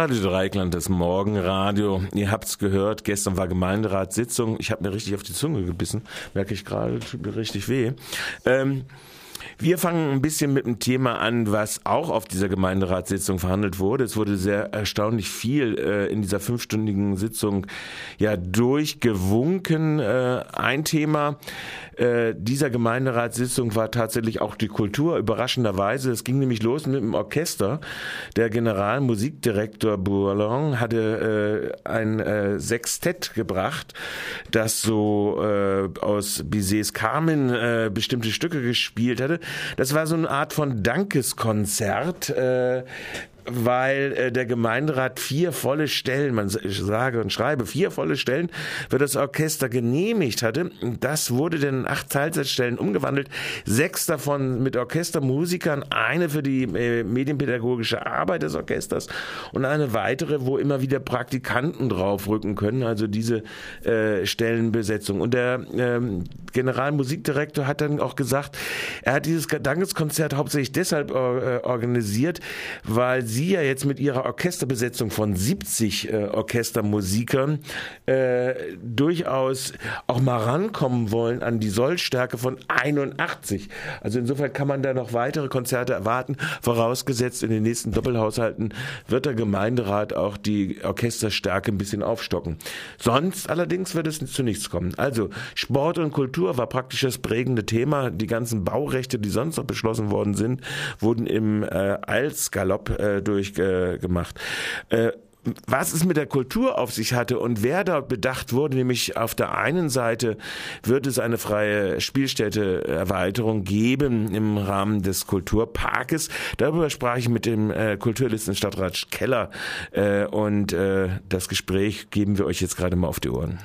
Radio Dreikland, das Morgenradio. Ihr habt's gehört, gestern war Gemeinderatssitzung. Ich habe mir richtig auf die Zunge gebissen, merke ich gerade, tut mir richtig weh. Ähm, wir fangen ein bisschen mit dem Thema an, was auch auf dieser Gemeinderatssitzung verhandelt wurde. Es wurde sehr erstaunlich viel äh, in dieser fünfstündigen Sitzung ja durchgewunken. Äh, ein Thema äh, dieser Gemeinderatssitzung war tatsächlich auch die Kultur, überraschenderweise. Es ging nämlich los mit dem Orchester. Der Generalmusikdirektor Bourlon hatte äh, ein äh, Sextett gebracht, das so äh, aus Bizets Carmen äh, bestimmte Stücke gespielt hatte. Das war so eine Art von Dankeskonzert. Äh, weil äh, der Gemeinderat vier volle Stellen, man sage und schreibe, vier volle Stellen für das Orchester genehmigt hatte. Das wurde dann in acht Teilzeitstellen umgewandelt. Sechs davon mit Orchestermusikern, eine für die äh, medienpädagogische Arbeit des Orchesters und eine weitere, wo immer wieder Praktikanten draufrücken können, also diese äh, Stellenbesetzung. Und der ähm, Generalmusikdirektor hat dann auch gesagt, er hat dieses Dankeskonzert hauptsächlich deshalb äh, organisiert, weil sie ja jetzt mit ihrer Orchesterbesetzung von 70 äh, Orchestermusikern äh, durchaus auch mal rankommen wollen an die Sollstärke von 81. Also insofern kann man da noch weitere Konzerte erwarten, vorausgesetzt in den nächsten Doppelhaushalten wird der Gemeinderat auch die Orchesterstärke ein bisschen aufstocken. Sonst allerdings wird es zu nichts kommen. Also Sport und Kultur war praktisch das prägende Thema. Die ganzen Baurechte, die sonst noch beschlossen worden sind, wurden im äh, Alsgalopp äh, durchgemacht. Äh, was es mit der Kultur auf sich hatte und wer dort bedacht wurde, nämlich auf der einen Seite wird es eine freie Spielstätte-Erweiterung geben im Rahmen des Kulturparkes. Darüber sprach ich mit dem äh, Kulturlisten Stadtrat Keller äh, und äh, das Gespräch geben wir euch jetzt gerade mal auf die Ohren.